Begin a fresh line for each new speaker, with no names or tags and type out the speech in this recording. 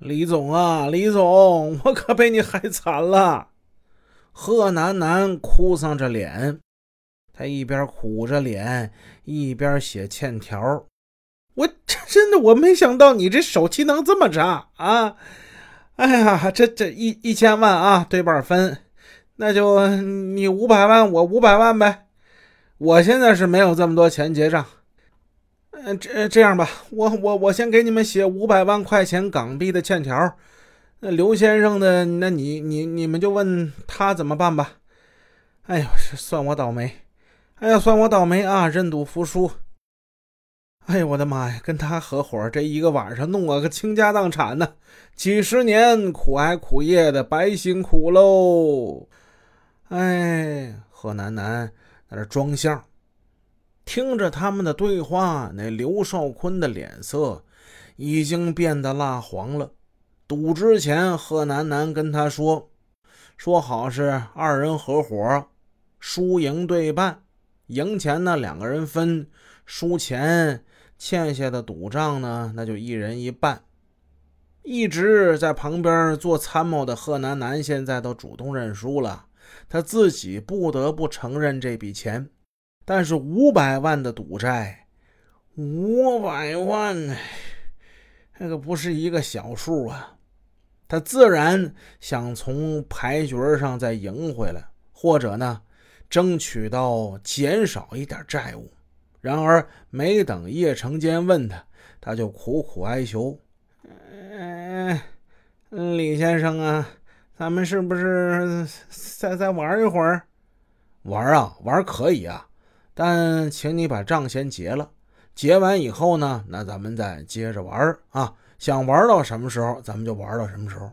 李总啊，李总，我可被你害惨了！贺楠楠哭丧着脸，他一边苦着脸，一边写欠条。我真的我没想到你这手气能这么差啊！哎呀，这这一一千万啊，对半分，那就你五百万，我五百万呗。我现在是没有这么多钱结账。嗯，这这样吧，我我我先给你们写五百万块钱港币的欠条。那刘先生的，那你你你们就问他怎么办吧。哎呦，算我倒霉！哎呀，算我倒霉啊！认赌服输。哎呦，我的妈呀，跟他合伙这一个晚上弄我个倾家荡产呢，几十年苦挨苦业的白辛苦喽。哎，贺楠楠在那装相。听着他们的对话，那刘少坤的脸色已经变得蜡黄了。赌之前，贺楠楠跟他说：“说好是二人合伙，输赢对半，赢钱呢两个人分，输钱欠下的赌账呢那就一人一半。”一直在旁边做参谋的贺楠楠现在都主动认输了，他自己不得不承认这笔钱。但是五百万的赌债，五百万，那个不是一个小数啊！他自然想从牌局上再赢回来，或者呢，争取到减少一点债务。然而，没等叶成坚问他，他就苦苦哀求：“嗯，李先生啊，咱们是不是再再玩一会儿？玩啊，玩可以啊！”但请你把账先结了，结完以后呢，那咱们再接着玩啊！想玩到什么时候，咱们就玩到什么时候。